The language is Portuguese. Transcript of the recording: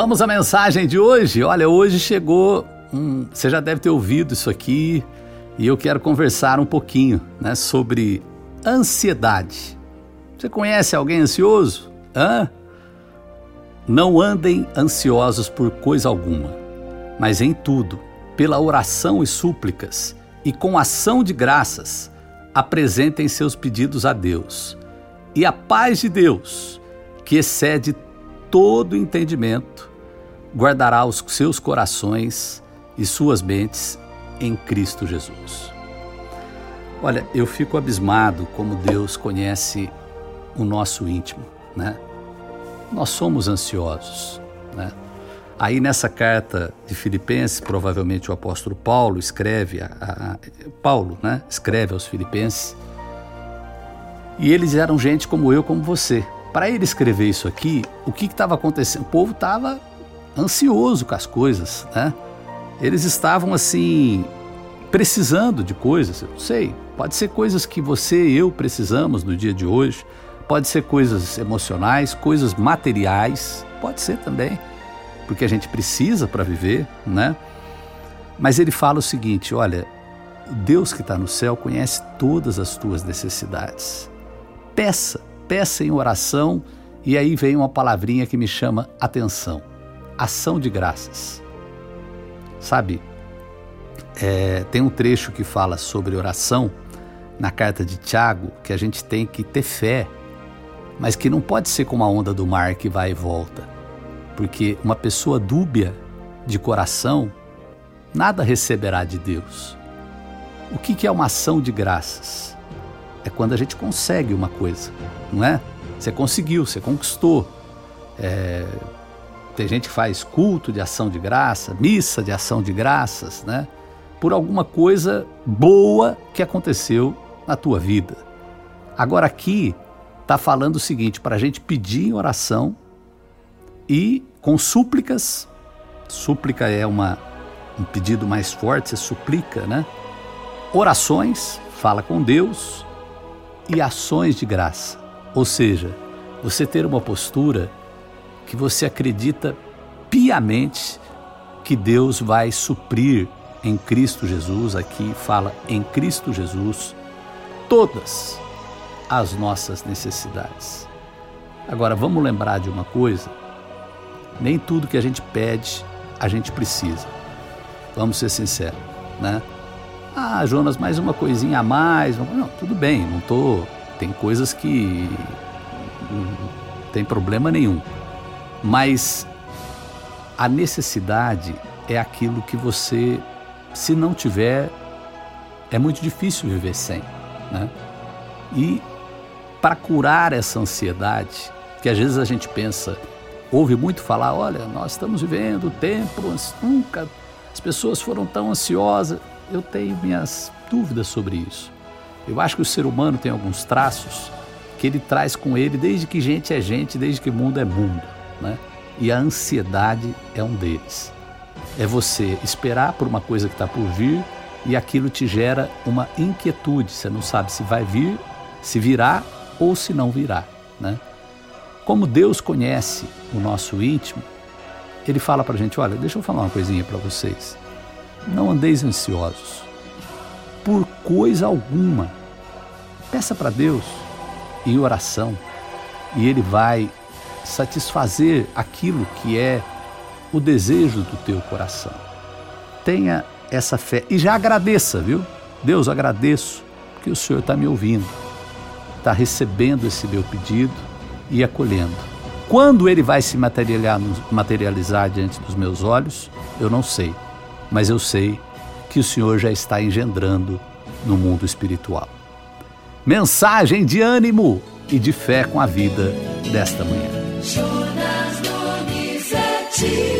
Vamos à mensagem de hoje. Olha, hoje chegou. Hum, você já deve ter ouvido isso aqui e eu quero conversar um pouquinho né, sobre ansiedade. Você conhece alguém ansioso? Hã? Não andem ansiosos por coisa alguma, mas em tudo, pela oração e súplicas e com ação de graças, apresentem seus pedidos a Deus. E a paz de Deus, que excede todo entendimento, guardará os seus corações e suas mentes em Cristo Jesus. Olha, eu fico abismado como Deus conhece o nosso íntimo, né? Nós somos ansiosos, né? Aí nessa carta de Filipenses, provavelmente o apóstolo Paulo escreve, a, a, Paulo, né? Escreve aos Filipenses. E eles eram gente como eu, como você. Para ele escrever isso aqui, o que estava acontecendo? O povo estava ansioso com as coisas, né? Eles estavam assim precisando de coisas, eu não sei. Pode ser coisas que você e eu precisamos no dia de hoje, pode ser coisas emocionais, coisas materiais, pode ser também, porque a gente precisa para viver, né? Mas ele fala o seguinte: olha, Deus que está no céu conhece todas as tuas necessidades. Peça, peça em oração, e aí vem uma palavrinha que me chama atenção: ação de graças. Sabe, é, tem um trecho que fala sobre oração na carta de Tiago que a gente tem que ter fé, mas que não pode ser como a onda do mar que vai e volta, porque uma pessoa dúbia de coração nada receberá de Deus. O que, é uma ação de graças? É quando a gente consegue uma coisa, não é? Você conseguiu, você conquistou. É, tem gente que faz culto de ação de graça, missa de ação de graças, né? por alguma coisa boa que aconteceu na tua vida. Agora aqui está falando o seguinte, para a gente pedir em oração e com súplicas, súplica é uma, um pedido mais forte, você suplica, né? Orações, fala com Deus e ações de graça. Ou seja, você ter uma postura que você acredita piamente que Deus vai suprir em Cristo Jesus, aqui fala em Cristo Jesus, todas as nossas necessidades. Agora, vamos lembrar de uma coisa: nem tudo que a gente pede, a gente precisa. Vamos ser sinceros, né? Ah, Jonas, mais uma coisinha a mais. Não, tudo bem, não tô. Tem coisas que não tem problema nenhum. Mas a necessidade é aquilo que você se não tiver, é muito difícil viver sem. Né? E para curar essa ansiedade, que às vezes a gente pensa, ouve muito falar, olha, nós estamos vivendo tempos, nunca as pessoas foram tão ansiosas. Eu tenho minhas dúvidas sobre isso. Eu acho que o ser humano tem alguns traços que ele traz com ele desde que gente é gente, desde que mundo é mundo, né? E a ansiedade é um deles. É você esperar por uma coisa que está por vir e aquilo te gera uma inquietude. Você não sabe se vai vir, se virá ou se não virá. Né? Como Deus conhece o nosso íntimo, Ele fala para a gente: olha, deixa eu falar uma coisinha para vocês. Não andeis ansiosos por coisa alguma. Peça para Deus em oração e Ele vai satisfazer aquilo que é o desejo do teu coração. Tenha essa fé e já agradeça, viu? Deus, agradeço que o Senhor está me ouvindo, está recebendo esse meu pedido e acolhendo. Quando ele vai se materializar, diante dos meus olhos, eu não sei, mas eu sei que o Senhor já está engendrando no mundo espiritual. Mensagem de ânimo e de fé com a vida desta manhã. Jonas Donizete.